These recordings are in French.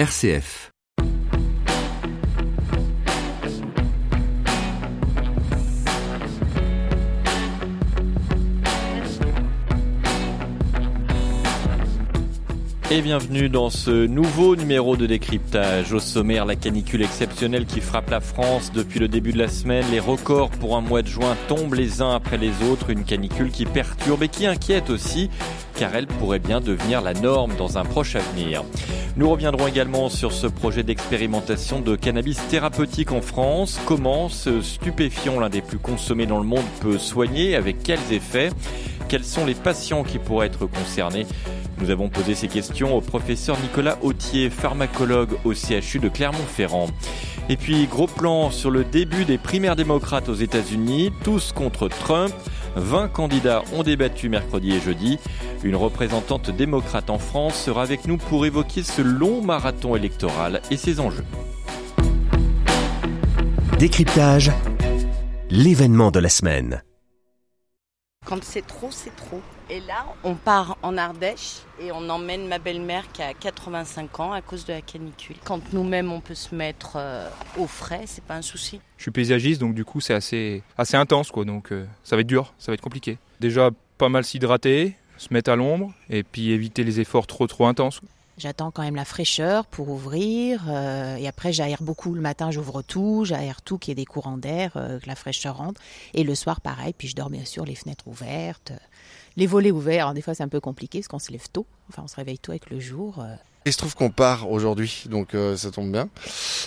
RCF. Et bienvenue dans ce nouveau numéro de décryptage. Au sommaire, la canicule exceptionnelle qui frappe la France depuis le début de la semaine. Les records pour un mois de juin tombent les uns après les autres. Une canicule qui perturbe et qui inquiète aussi, car elle pourrait bien devenir la norme dans un proche avenir. Nous reviendrons également sur ce projet d'expérimentation de cannabis thérapeutique en France. Comment ce stupéfiant, l'un des plus consommés dans le monde, peut soigner Avec quels effets? Quels sont les patients qui pourraient être concernés? Nous avons posé ces questions au professeur Nicolas Autier, pharmacologue au CHU de Clermont-Ferrand. Et puis, gros plan sur le début des primaires démocrates aux États-Unis, tous contre Trump. 20 candidats ont débattu mercredi et jeudi. Une représentante démocrate en France sera avec nous pour évoquer ce long marathon électoral et ses enjeux. Décryptage, l'événement de la semaine. Quand c'est trop, c'est trop. Et là, on part en Ardèche et on emmène ma belle-mère qui a 85 ans à cause de la canicule. Quand nous-mêmes on peut se mettre euh, au frais, c'est pas un souci. Je suis paysagiste, donc du coup c'est assez, intense, quoi. Donc euh, ça va être dur, ça va être compliqué. Déjà pas mal s'hydrater, se mettre à l'ombre et puis éviter les efforts trop trop intenses. J'attends quand même la fraîcheur pour ouvrir. Euh, et après, j'aère beaucoup. Le matin, j'ouvre tout, j'aère tout, qu'il y ait des courants d'air, euh, que la fraîcheur rentre. Et le soir, pareil. Puis je dors bien sûr les fenêtres ouvertes, les volets ouverts. Alors des fois, c'est un peu compliqué parce qu'on se lève tôt. Enfin, on se réveille tôt avec le jour. Euh. Il se trouve qu'on part aujourd'hui, donc ça tombe bien.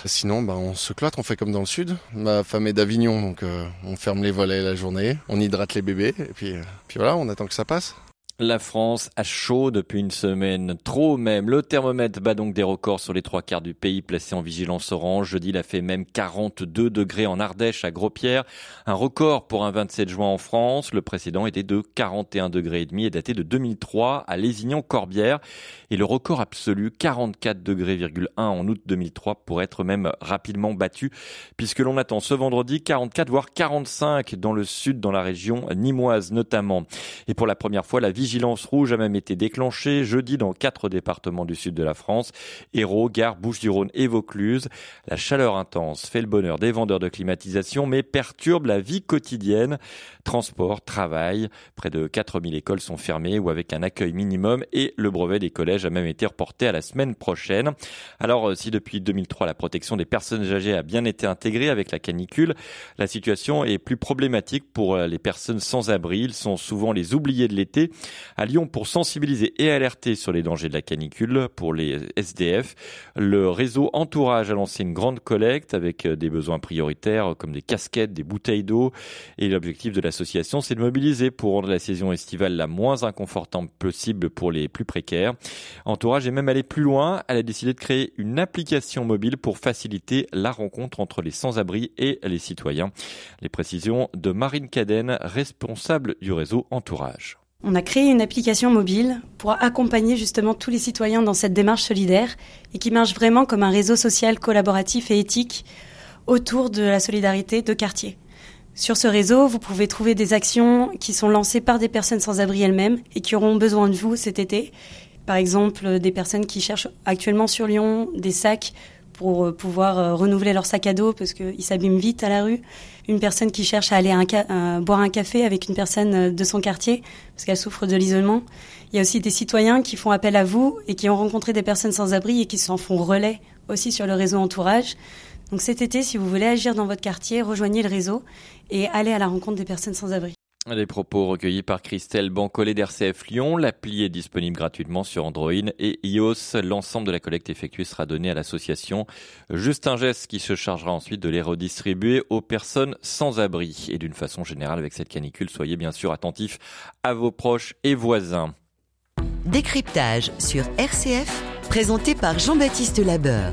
Sinon, bah, on se cloître, on fait comme dans le sud. Ma femme est d'Avignon, donc on ferme les volets la journée, on hydrate les bébés, et puis, puis voilà, on attend que ça passe. La France a chaud depuis une semaine, trop même. Le thermomètre bat donc des records sur les trois quarts du pays placé en vigilance orange. Jeudi, il a fait même 42 degrés en Ardèche à Gros-Pierre. Un record pour un 27 juin en France. Le précédent était de 41 degrés et demi et daté de 2003 à Lézignan-Corbière. Et le record absolu, 44 degrés en août 2003 pour être même rapidement battu puisque l'on attend ce vendredi 44 voire 45 dans le sud, dans la région nimoise notamment. Et pour la première fois, la vie vigilance rouge a même été déclenchée jeudi dans quatre départements du sud de la France, Hérault, Gare, Bouches-du-Rhône et Vaucluse. La chaleur intense fait le bonheur des vendeurs de climatisation, mais perturbe la vie quotidienne. Transport, travail, près de 4000 écoles sont fermées ou avec un accueil minimum et le brevet des collèges a même été reporté à la semaine prochaine. Alors, euh, si depuis 2003 la protection des personnes âgées a bien été intégrée avec la canicule, la situation est plus problématique pour euh, les personnes sans abri. Ils sont souvent les oubliés de l'été à Lyon pour sensibiliser et alerter sur les dangers de la canicule pour les SDF. Le réseau Entourage a lancé une grande collecte avec euh, des besoins prioritaires comme des casquettes, des bouteilles d'eau. Et l'objectif de l'association, c'est de mobiliser pour rendre la saison estivale la moins inconfortante possible pour les plus précaires. Entourage est même allé plus loin. Elle a décidé de créer une application mobile pour faciliter la rencontre entre les sans-abri et les citoyens. Les précisions de Marine Cadenne, responsable du réseau Entourage. On a créé une application mobile pour accompagner justement tous les citoyens dans cette démarche solidaire et qui marche vraiment comme un réseau social collaboratif et éthique autour de la solidarité de quartier. Sur ce réseau, vous pouvez trouver des actions qui sont lancées par des personnes sans abri elles-mêmes et qui auront besoin de vous cet été. Par exemple, des personnes qui cherchent actuellement sur Lyon des sacs pour euh, pouvoir euh, renouveler leur sac à dos parce qu'ils s'abîment vite à la rue. Une personne qui cherche à aller boire un café avec une personne euh, de son quartier parce qu'elle souffre de l'isolement. Il y a aussi des citoyens qui font appel à vous et qui ont rencontré des personnes sans abri et qui s'en font relais aussi sur le réseau entourage. Donc cet été, si vous voulez agir dans votre quartier, rejoignez le réseau et allez à la rencontre des personnes sans abri. Les propos recueillis par Christelle Bancolé d'RCF Lyon. L'appli est disponible gratuitement sur Android et iOS. L'ensemble de la collecte effectuée sera donné à l'association Juste un geste qui se chargera ensuite de les redistribuer aux personnes sans abri. Et d'une façon générale, avec cette canicule, soyez bien sûr attentifs à vos proches et voisins. Décryptage sur RCF, présenté par Jean-Baptiste Labeur.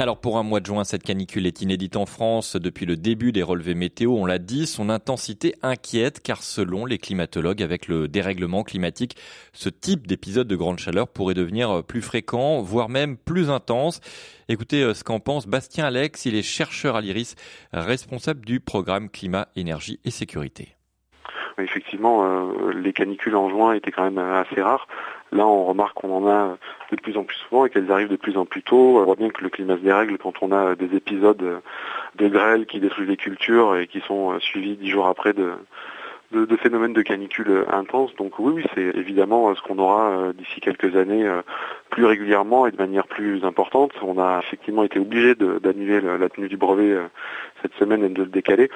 Alors pour un mois de juin, cette canicule est inédite en France depuis le début des relevés météo. On l'a dit, son intensité inquiète car selon les climatologues, avec le dérèglement climatique, ce type d'épisode de grande chaleur pourrait devenir plus fréquent, voire même plus intense. Écoutez euh, ce qu'en pense Bastien Alex, il est chercheur à l'IRIS, responsable du programme climat, énergie et sécurité. Effectivement, euh, les canicules en juin étaient quand même assez rares. Là, on remarque qu'on en a de plus en plus souvent et qu'elles arrivent de plus en plus tôt. On voit bien que le climat se dérègle quand on a des épisodes de grêle qui détruisent les cultures et qui sont suivis dix jours après de, phénomènes de canicule intenses. Donc oui, c'est évidemment ce qu'on aura euh, d'ici quelques années euh, plus régulièrement et de manière plus importante. On a effectivement été obligé d'annuler la tenue du brevet euh, cette semaine et de le décaler.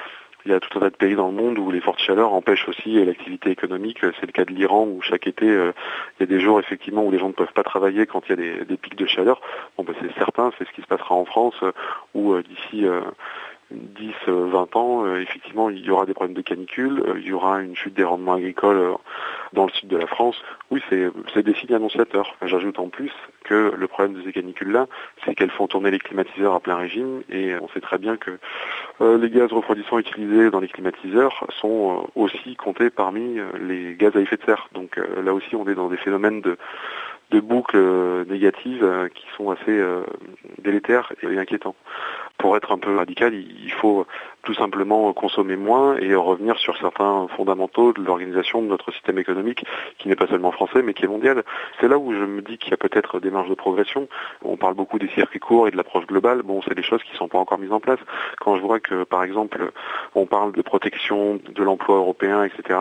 Il y a tout un tas de pays dans le monde où les fortes chaleurs empêchent aussi l'activité économique. C'est le cas de l'Iran où chaque été, il y a des jours effectivement où les gens ne peuvent pas travailler quand il y a des, pics de chaleur. Bon, ben, c'est certain, c'est ce qui se passera en France où d'ici 10, 20 ans, euh, effectivement, il y aura des problèmes de canicule, euh, il y aura une chute des rendements agricoles euh, dans le sud de la France. Oui, c'est des signes annonciateurs. J'ajoute en plus que le problème de ces canicules-là, c'est qu'elles font tourner les climatiseurs à plein régime et on sait très bien que les gaz refroidissants utilisés dans les climatiseurs sont aussi comptés parmi les gaz à effet de serre. Donc là aussi, on est dans des phénomènes de de boucles euh, négatives euh, qui sont assez euh, délétères et inquiétants. Pour être un peu radical, il faut tout simplement consommer moins et revenir sur certains fondamentaux de l'organisation de notre système économique, qui n'est pas seulement français, mais qui est mondial. C'est là où je me dis qu'il y a peut-être des marges de progression. On parle beaucoup des circuits courts et de l'approche globale. Bon, c'est des choses qui ne sont pas encore mises en place. Quand je vois que, par exemple, on parle de protection de l'emploi européen, etc.,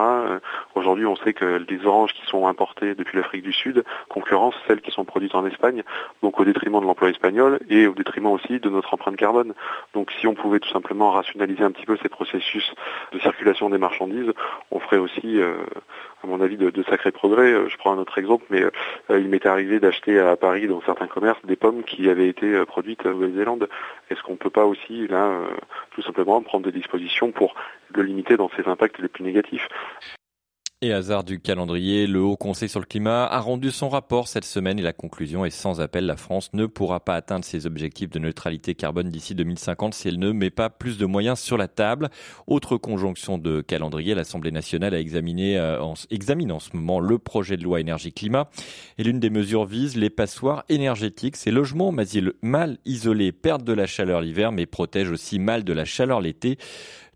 aujourd'hui, on sait que les oranges qui sont importées depuis l'Afrique du Sud concurrent celles qui sont produites en Espagne, donc au détriment de l'emploi espagnol et au détriment aussi de notre empreinte carbone. Donc si on pouvait tout simplement rationaliser un petit peu ces processus de circulation des marchandises, on ferait aussi, euh, à mon avis, de, sacrés progrès. Euh, je prends un autre exemple, mais euh, il m'est arrivé d'acheter à Paris, dans certains commerces, des pommes qui avaient été produites en Nouvelle-Zélande. Est-ce qu'on ne peut pas aussi, là, tout simplement prendre des dispositions pour le limiter dans ses impacts les plus négatifs? Et hasard du calendrier, le Haut Conseil sur le climat a rendu son rapport cette semaine et la conclusion est sans appel. La France ne pourra pas atteindre ses objectifs de neutralité carbone d'ici 2050 si elle ne met pas plus de moyens sur la table. Autre conjonction de calendrier, l'Assemblée nationale a examiné, euh, examine en ce moment le projet de loi énergie-climat et l'une des mesures vise les passoires énergétiques. Ces logements mal isolés perdent de la chaleur l'hiver mais protègent aussi mal de la chaleur l'été.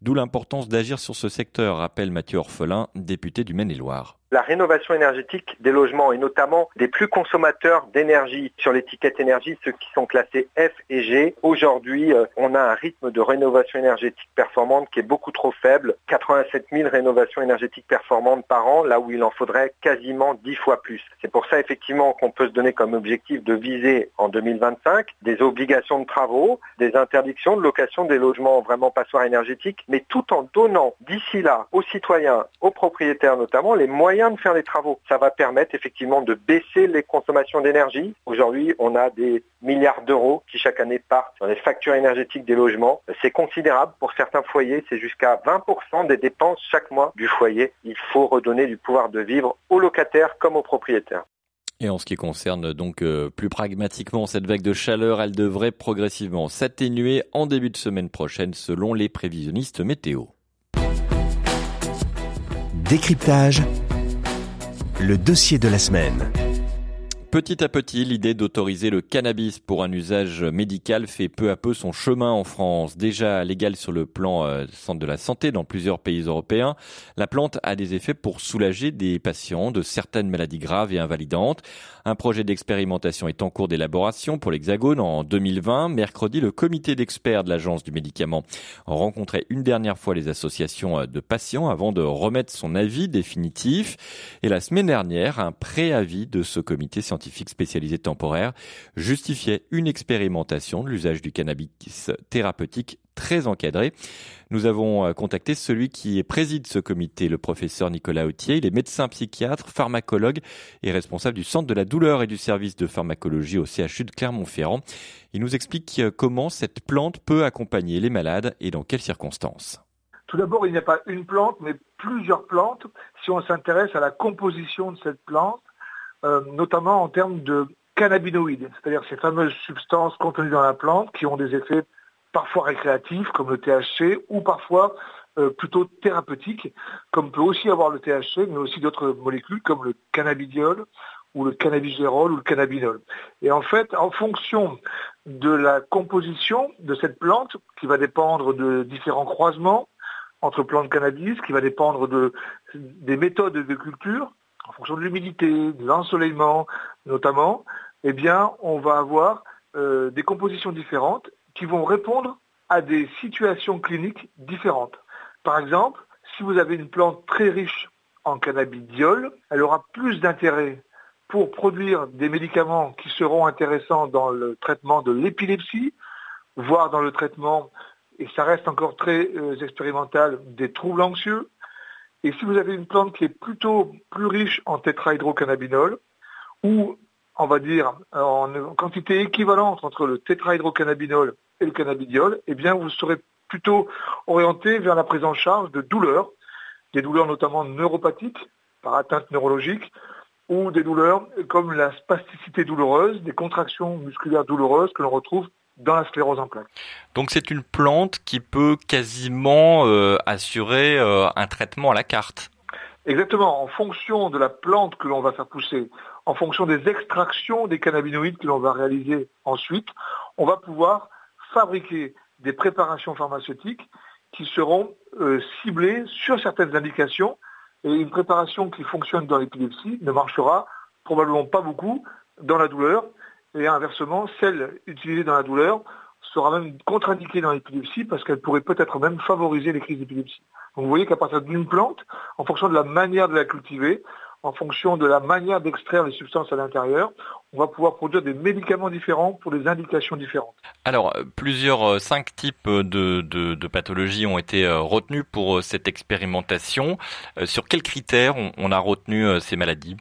D'où l'importance d'agir sur ce secteur, rappelle Mathieu Orphelin, député du Maine-et-Loire la rénovation énergétique des logements et notamment des plus consommateurs d'énergie sur l'étiquette énergie, ceux qui sont classés F et G. Aujourd'hui, euh, on a un rythme de rénovation énergétique performante qui est beaucoup trop faible. 87 000 rénovations énergétiques performantes par an, là où il en faudrait quasiment 10 fois plus. C'est pour ça effectivement qu'on peut se donner comme objectif de viser en 2025 des obligations de travaux, des interdictions de location des logements vraiment passoires énergétiques, mais tout en donnant d'ici là aux citoyens, aux propriétaires notamment, les moyens de faire les travaux. Ça va permettre effectivement de baisser les consommations d'énergie. Aujourd'hui, on a des milliards d'euros qui chaque année partent dans les factures énergétiques des logements. C'est considérable pour certains foyers, c'est jusqu'à 20% des dépenses chaque mois du foyer. Il faut redonner du pouvoir de vivre aux locataires comme aux propriétaires. Et en ce qui concerne donc euh, plus pragmatiquement cette vague de chaleur, elle devrait progressivement s'atténuer en début de semaine prochaine selon les prévisionnistes météo. Décryptage le dossier de la semaine. Petit à petit, l'idée d'autoriser le cannabis pour un usage médical fait peu à peu son chemin en France. Déjà légal sur le plan euh, de la santé dans plusieurs pays européens, la plante a des effets pour soulager des patients de certaines maladies graves et invalidantes. Un projet d'expérimentation est en cours d'élaboration pour l'Hexagone en 2020. Mercredi, le comité d'experts de l'Agence du médicament rencontrait une dernière fois les associations de patients avant de remettre son avis définitif. Et la semaine dernière, un préavis de ce comité scientifique spécialisé temporaire justifiait une expérimentation de l'usage du cannabis thérapeutique très encadré. Nous avons euh, contacté celui qui préside ce comité, le professeur Nicolas Autier. Il est médecin psychiatre, pharmacologue et responsable du Centre de la douleur et du service de pharmacologie au CHU de Clermont-Ferrand. Il nous explique euh, comment cette plante peut accompagner les malades et dans quelles circonstances. Tout d'abord, il n'y a pas une plante, mais plusieurs plantes. Si on s'intéresse à la composition de cette plante, euh, notamment en termes de cannabinoïdes, c'est-à-dire ces fameuses substances contenues dans la plante qui ont des effets parfois récréatifs comme le THC ou parfois euh, plutôt thérapeutiques comme peut aussi avoir le THC mais aussi d'autres molécules comme le cannabidiol ou le cannabigérol ou le cannabinol. Et en fait, en fonction de la composition de cette plante, qui va dépendre de différents croisements entre plantes cannabis, qui va dépendre de, des méthodes de culture, en fonction de l'humidité, de l'ensoleillement notamment, eh bien, on va avoir euh, des compositions différentes qui vont répondre à des situations cliniques différentes. Par exemple, si vous avez une plante très riche en cannabidiol, elle aura plus d'intérêt pour produire des médicaments qui seront intéressants dans le traitement de l'épilepsie, voire dans le traitement, et ça reste encore très euh, expérimental, des troubles anxieux. Et si vous avez une plante qui est plutôt plus riche en tétrahydrocannabinol, ou on va dire en quantité équivalente entre le tétrahydrocannabinol et le cannabidiol, eh bien vous serez plutôt orienté vers la prise en charge de douleurs, des douleurs notamment neuropathiques par atteinte neurologique, ou des douleurs comme la spasticité douloureuse, des contractions musculaires douloureuses que l'on retrouve dans la sclérose en plaques. Donc c'est une plante qui peut quasiment euh, assurer euh, un traitement à la carte. Exactement, en fonction de la plante que l'on va faire pousser, en fonction des extractions des cannabinoïdes que l'on va réaliser ensuite, on va pouvoir fabriquer des préparations pharmaceutiques qui seront euh, ciblées sur certaines indications et une préparation qui fonctionne dans l'épilepsie ne marchera probablement pas beaucoup dans la douleur. Et inversement, celle utilisée dans la douleur sera même contre-indiquée dans l'épilepsie parce qu'elle pourrait peut-être même favoriser les crises d'épilepsie. Donc vous voyez qu'à partir d'une plante, en fonction de la manière de la cultiver, en fonction de la manière d'extraire les substances à l'intérieur, on va pouvoir produire des médicaments différents pour des indications différentes. Alors, euh, plusieurs, euh, cinq types de, pathologies ont été euh, retenus pour cette expérimentation. Sur quels critères on, a retenu ces maladies?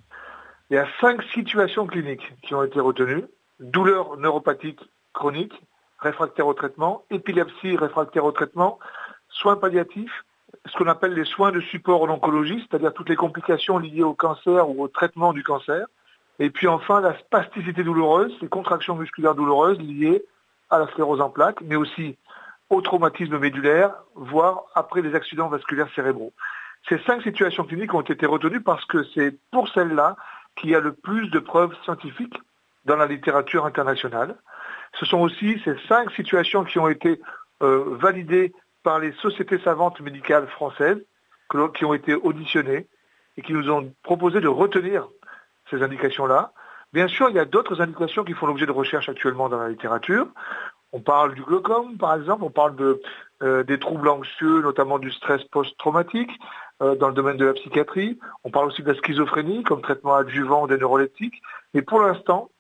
Il y a cinq situations cliniques qui ont été retenues. Douleurs neuropathiques chroniques, réfractaires au traitement, épilepsie réfractaire au traitement, soins palliatifs, ce qu'on appelle les soins de support en oncologie, c'est-à-dire toutes les complications liées au cancer ou au traitement du cancer. Et puis enfin, la spasticité douloureuse, les contractions musculaires douloureuses liées à la sclérose en plaques, mais aussi au traumatisme médulaire, voire après les accidents vasculaires cérébraux. Ces cinq situations cliniques ont été retenues parce que c'est pour celles-là qu'il y a le plus de preuves scientifiques dans la littérature internationale. Ce sont aussi ces cinq situations qui ont été euh, validées par les sociétés savantes médicales françaises qui ont été auditionnées et qui nous ont proposé de retenir ces indications-là. Bien sûr, il y a d'autres indications qui font l'objet de recherche actuellement dans la littérature. On parle du glaucome, par exemple, on parle euh, des troubles anxieux, notamment du stress post-traumatique, euh, dans le domaine de la psychiatrie. On parle aussi de la schizophrénie comme traitement adjuvant des neuroleptiques. Mais pour l'instant,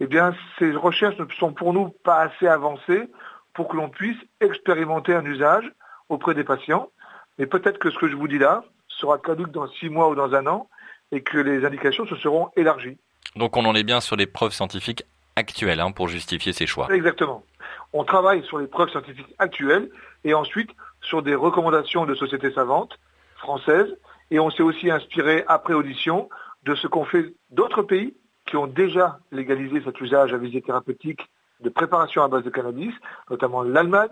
eh bien, ces recherches ne sont pour nous pas assez avancées pour que l'on puisse expérimenter un usage auprès des patients. Mais peut-être que ce que je vous dis là sera caduque dans six mois ou dans un an et que les indications se seront élargies. Donc on en est bien sur les preuves scientifiques actuelles hein, pour justifier ces choix. Exactement. On travaille sur les preuves scientifiques actuelles et ensuite sur des recommandations de sociétés savantes françaises et on s'est aussi inspiré après audition de ce qu'ont fait d'autres pays qui ont déjà légalisé cet usage à visée thérapeutique de préparation à base de cannabis, notamment l'Allemagne,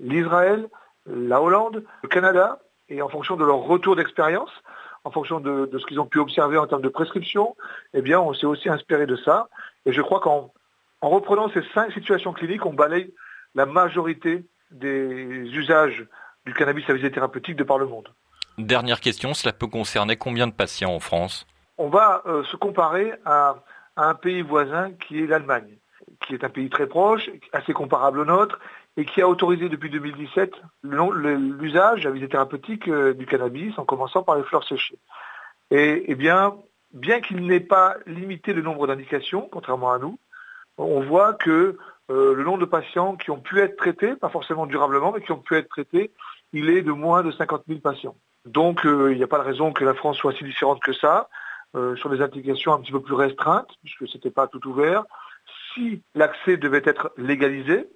l'Israël, la Hollande, le Canada, et en fonction de leur retour d'expérience, en fonction de, ce qu'ils ont pu observer en termes de prescription, eh bien, on s'est aussi inspiré de ça. Et je crois qu'en reprenant ces cinq situations cliniques, on balaye la majorité des usages du cannabis à visée thérapeutique de par le monde. Dernière question, cela peut concerner combien de patients en France? On va euh, se comparer à un pays voisin qui est l'Allemagne qui est un pays très proche, assez comparable au nôtre, et qui a autorisé depuis 2017 l'usage à visée thérapeutique euh, du cannabis, en commençant par les fleurs séchées. Et, eh bien, bien qu'il n'ait pas limité le nombre d'indications, contrairement à nous, on voit que euh, le nombre de patients qui ont pu être traités, pas forcément durablement, mais qui ont pu être traités, il est de moins de 50 000 patients. Donc il n'y a pas de raison que la France soit si différente que ça, sur des indications un petit peu plus restreintes, puisque ce n'était pas tout ouvert si l'accès devait être légalisé,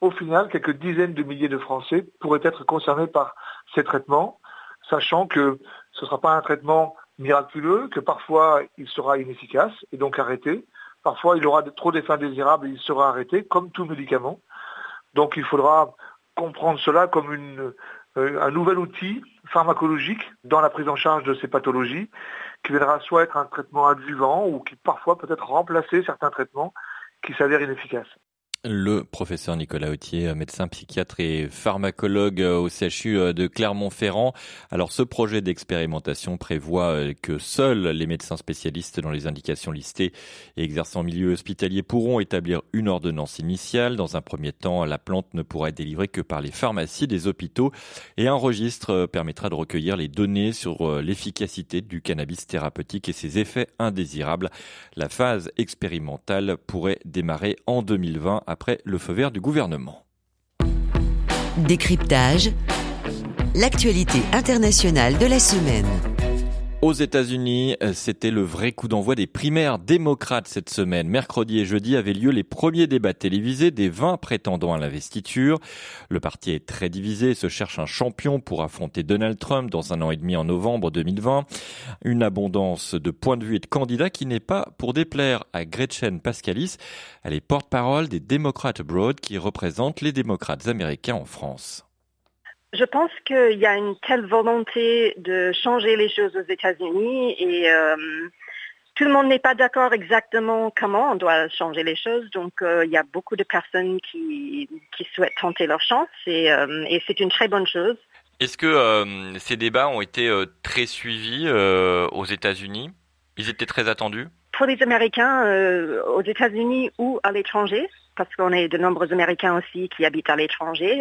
au final, quelques dizaines de milliers de Français pourraient être concernés par ces traitements, sachant que ce ne sera pas un traitement miraculeux, que parfois il sera inefficace et donc arrêté. Parfois il aura trop d'effets indésirables et il sera arrêté, comme tout médicament. Donc il faudra comprendre cela comme euh, un nouvel outil pharmacologique dans la prise en charge de ces pathologies, qui viendra soit être un traitement adjuvant ou qui parfois peut être remplacer certains traitements qui s'avère inefficace. Le professeur Nicolas Autier, médecin psychiatre et pharmacologue au CHU de Clermont-Ferrand. Alors ce projet d'expérimentation prévoit que seuls les médecins spécialistes dans les indications listées et exerçant en milieu hospitalier pourront établir une ordonnance initiale. Dans un premier temps, la plante ne pourra être délivrée que par les pharmacies des hôpitaux et un registre permettra de recueillir les données sur l'efficacité du cannabis thérapeutique et ses effets indésirables. La phase expérimentale pourrait démarrer en 2020 après le feu vert du gouvernement. Décryptage. L'actualité internationale de la semaine. Aux États-Unis, euh, c'était le vrai coup d'envoi des primaires démocrates cette semaine. Mercredi et jeudi avaient lieu les premiers débats télévisés des 20 prétendants à l'investiture. Le parti est très divisé et se cherche un champion pour affronter Donald Trump dans un an et demi en novembre 2020. Une abondance de points de vue et de candidats qui n'est pas pour déplaire à Gretchen Pascalis. Elle est porte-parole des démocrates abroad qui représentent les démocrates américains en France. Je pense qu'il y a une telle volonté de changer les choses aux États-Unis et euh, tout le monde n'est pas d'accord exactement comment on doit changer les choses. Donc euh, il y a beaucoup de personnes qui, souhaitent tenter leur chance et, euh, et c'est une très bonne chose. Est-ce que ces débats ont été très suivis aux États-Unis? Ils étaient très attendus? Pour les Américains aux États-Unis ou à l'étranger parce qu'on est de nombreux Américains aussi qui habitent à l'étranger.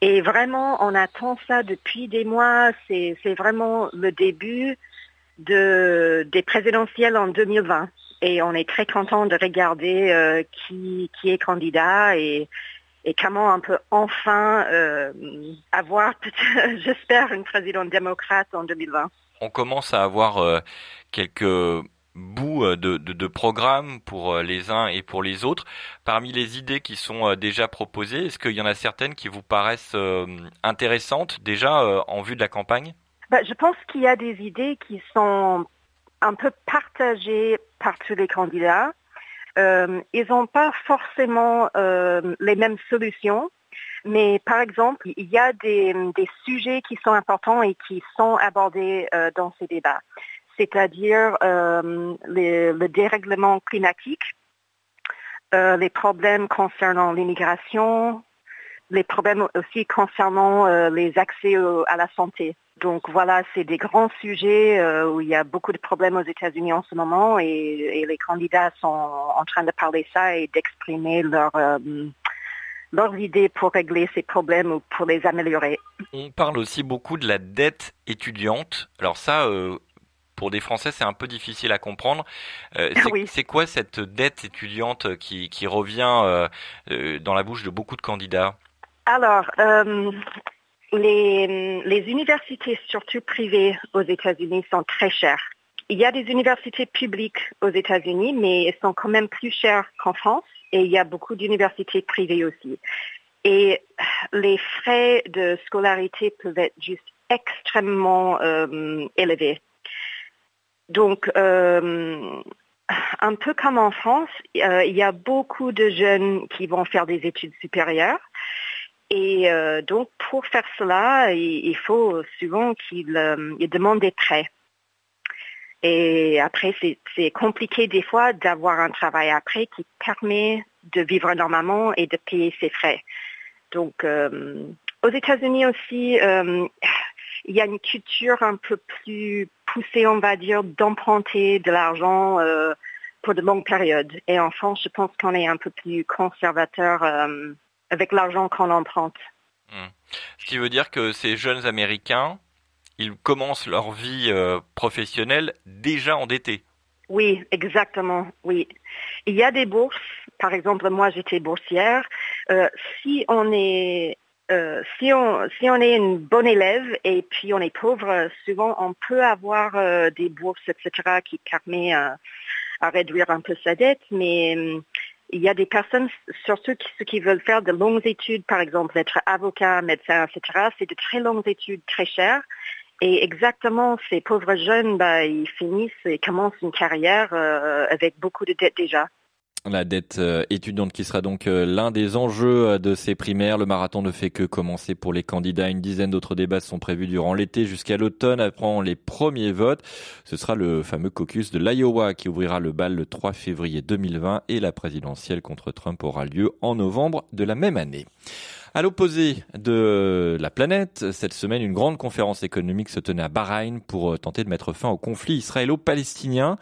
Et vraiment, on attend ça depuis des mois. C'est vraiment le début de, des présidentielles en 2020. Et on est très content de regarder euh, qui, qui est candidat et, et comment on peut enfin euh, avoir, j'espère, une présidente démocrate en 2020. On commence à avoir euh, quelques bout euh, de, de, pour euh, les uns et pour les autres. Parmi les idées qui sont euh, déjà proposées, est-ce qu'il y en a certaines qui vous paraissent intéressantes déjà en vue de la campagne? Bah, Je pense qu'il y a des idées qui sont un peu partagées par tous les candidats. Ils n'ont pas forcément les mêmes solutions, mais par exemple, il y a des, des, sujets qui sont importants et qui sont abordés dans ces débats c'est-à-dire euh, le dérèglement climatique, euh, les problèmes concernant l'immigration, les problèmes aussi concernant euh, les accès à la santé. Donc voilà, c'est des grands sujets où il y a beaucoup de problèmes aux États-Unis en ce moment et, les candidats sont en train de parler ça et d'exprimer leur, leurs idées pour régler ces problèmes ou pour les améliorer. On parle aussi beaucoup de la dette étudiante. Alors ça, pour des Français, c'est un peu difficile à comprendre. Euh, c'est quoi cette dette étudiante qui, revient euh, euh, dans la bouche de beaucoup de candidats? Alors, les, les universités, surtout privées aux États-Unis, sont très chères. Il y a des universités publiques aux États-Unis, mais elles sont quand même plus chères qu'en France. Et il y a beaucoup d'universités privées aussi. Et les frais de scolarité peuvent être juste extrêmement élevés. Donc, euh, un peu comme en France, euh, il y a beaucoup de jeunes qui vont faire des études supérieures. Et euh, donc, pour faire cela, il, faut souvent qu'ils demandent des prêts. Et après, c'est compliqué des fois d'avoir un travail après qui permet de vivre normalement et de payer ses frais. Donc, aux États-Unis aussi, il y a une culture un peu plus poussée, on va dire, d'emprunter de l'argent euh, pour de longues périodes. Et en France, je pense qu'on est un peu plus conservateur euh, avec l'argent qu'on emprunte. Hmm. Ce qui veut dire que ces jeunes Américains, ils commencent leur vie euh, professionnelle déjà endettés. Oui, exactement, oui. Il y a des bourses, par exemple, moi j'étais boursière. si on est euh, si on si on est une bonne élève et puis on est pauvre, souvent on peut avoir euh, des bourses, etc., qui euh, à réduire un peu sa dette, mais il y a des personnes, surtout ceux qui veulent faire de longues études, par exemple être avocat, médecin, etc., c'est de très longues études très chères. Et exactement, ces pauvres jeunes, bah, ils finissent et commencent une carrière avec beaucoup de dettes déjà. La dette euh, étudiante qui sera donc euh, l'un des enjeux euh, de ces primaires. Le marathon ne fait que commencer pour les candidats. Une dizaine d'autres débats sont prévus durant l'été jusqu'à l'automne après les premiers votes. Ce sera le fameux caucus de l'Iowa qui ouvrira le bal le 3 février 2020 et la présidentielle contre Trump aura lieu en novembre de la même année. À l'opposé de la planète, cette semaine, une grande conférence économique se tenait à Bahreïn pour tenter de mettre fin au conflit israélo-palestinien.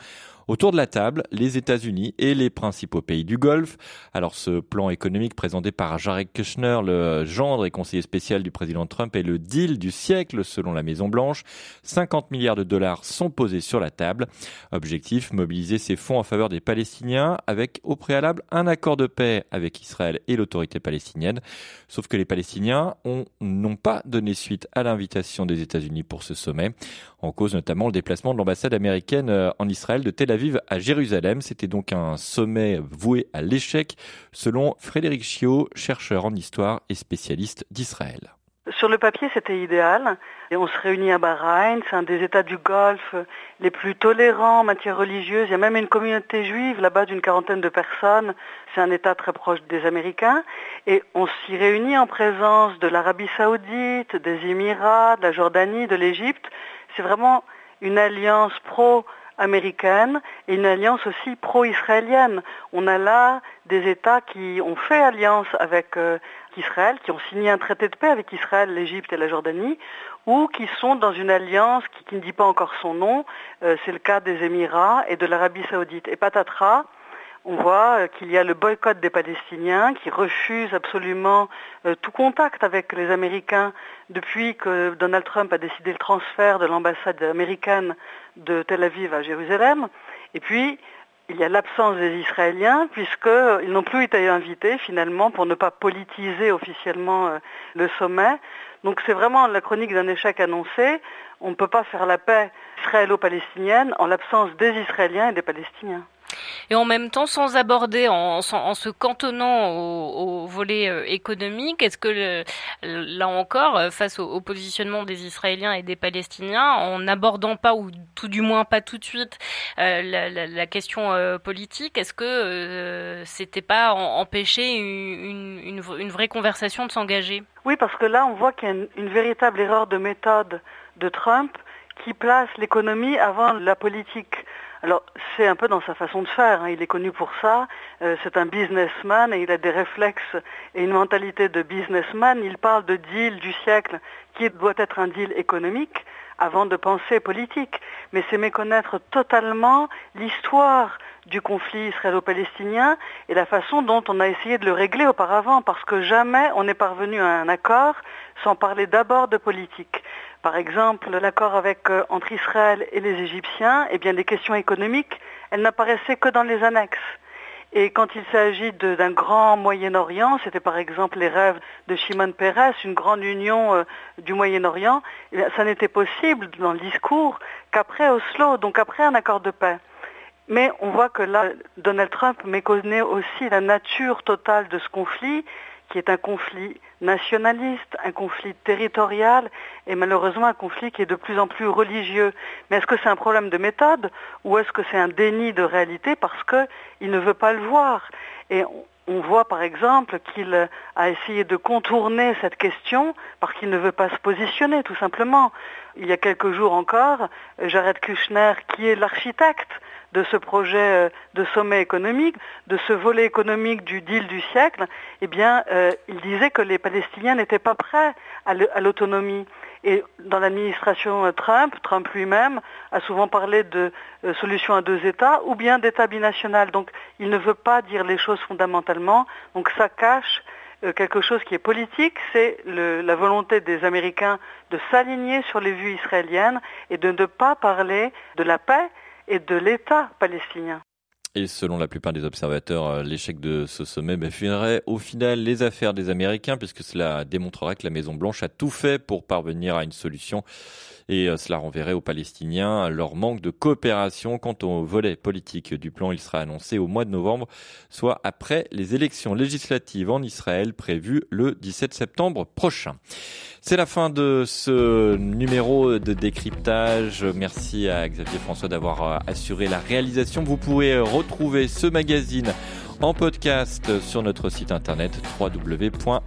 Autour de la table, les États-Unis et les principaux pays du Golfe. Alors ce plan économique présenté par Jared Kushner, le gendre et conseiller spécial du président Trump, est le deal du siècle selon la Maison Blanche. 50 milliards de dollars sont posés sur la table. Objectif, mobiliser ces fonds en faveur des Palestiniens avec au préalable un accord de paix avec Israël et l'autorité palestinienne. Sauf que les Palestiniens n'ont pas donné suite à l'invitation des États-Unis pour ce sommet. En cause notamment le déplacement de l'ambassade américaine euh, en Israël de Tel À Jérusalem. C'était donc un sommet voué à l'échec, selon Frédéric Chiot, chercheur en histoire et spécialiste d'Israël. Sur le papier, c'était idéal. Et on se réunit à Bahreïn, c'est un des États du Golfe les plus tolérants en matière religieuse. Il y a même une communauté juive là-bas d'une quarantaine de personnes. C'est un État très proche des Américains. Et on s'y réunit en présence de l'Arabie saoudite, des Émirats, de la Jordanie, de l'Égypte. C'est vraiment une alliance pro américaine et une alliance aussi pro-israélienne. On a là des États qui ont fait alliance avec euh, Israël, qui ont signé un traité de paix avec Israël, l'Égypte et la Jordanie, ou qui sont dans une alliance qui, ne dit pas encore son nom. Euh, c'est le cas des Émirats et de l'Arabie saoudite. Et patatras, on voit euh, qu'il y a le boycott des Palestiniens qui refusent absolument euh, tout contact avec les Américains depuis que Donald Trump a décidé le transfert de l'ambassade américaine de Tel Aviv à Jérusalem. Et puis, il y a l'absence des Israéliens puisqu'ils n'ont plus été invités finalement pour ne pas politiser officiellement euh, le sommet. Donc c'est vraiment la chronique d'un échec annoncé. On ne peut pas faire la paix israélo-palestinienne en l'absence des Israéliens et des Palestiniens et en même temps sans aborder, en, en se cantonnant au, volet euh, économique, est-ce que là encore, euh, face au, positionnement des Israéliens et des Palestiniens, en n'abordant pas, ou tout du moins pas tout de suite, euh, la, question politique, est-ce que c'était pas empêcher une, une, vraie conversation de s'engager? Oui, parce que là, on voit qu'il y a une véritable erreur de méthode de Trump qui place l'économie avant la politique. Alors, c'est un peu dans sa façon de faire. Hein. Il est connu pour ça. Euh, c'est un businessman et il a des réflexes et une mentalité de businessman. Il parle de deal du siècle qui doit être un deal économique avant de penser politique. Mais c'est méconnaître totalement l'histoire du conflit israélo-palestinien et la façon dont on a essayé de le régler auparavant, parce que jamais on n'est parvenu à un accord sans parler d'abord de politique. Par exemple, l'accord avec euh, entre Israël et les Égyptiens, eh bien, les questions économiques, elles n'apparaissaient que dans les annexes. Et quand il s'agit d'un grand Moyen-Orient, c'était par exemple les rêves de Shimon Peres, une grande union euh, du Moyen-Orient, eh ça n'était possible dans le discours qu'après Oslo, donc après un accord de paix. Mais on voit que là, Donald Trump méconnaît aussi la nature totale de ce conflit qui est un conflit nationaliste, un conflit territorial et malheureusement un conflit qui est de plus en plus religieux. Mais est-ce que c'est un problème de méthode ou est-ce que c'est un déni de réalité parce qu'il ne veut pas le voir? Et on voit par exemple qu'il a essayé de contourner cette question parce qu'il ne veut pas se positionner tout simplement. Il y a quelques jours encore, Jared Kushner, qui est l'architecte de ce projet euh, de sommet économique, de ce volet économique du deal du siècle, eh bien, euh, il disait que les Palestiniens n'étaient pas prêts à l'autonomie. Et dans l'administration euh, Trump, Trump lui-même a souvent parlé de solution à deux États ou bien d'État binational. Donc il ne veut pas dire les choses fondamentalement. Donc ça cache quelque chose qui est politique, c'est la volonté des Américains de s'aligner sur les vues israéliennes et de ne pas parler de la paix et de l'État palestinien. Et selon la plupart des observateurs, euh, l'échec de ce sommet ben, finirait au final les affaires des Américains, puisque cela démontrerait que la Maison-Blanche a tout fait pour parvenir à une solution. Et euh, cela renverrait aux Palestiniens leur manque de coopération. Quant au volet politique du plan, il sera annoncé au mois de novembre, soit après les élections législatives en Israël prévues le 17 septembre prochain. C'est la fin de ce numéro de décryptage. Merci à Xavier François d'avoir euh, assuré la réalisation. Vous pourrez retrouver ce magazine en podcast sur notre site internet www.rcf.fr.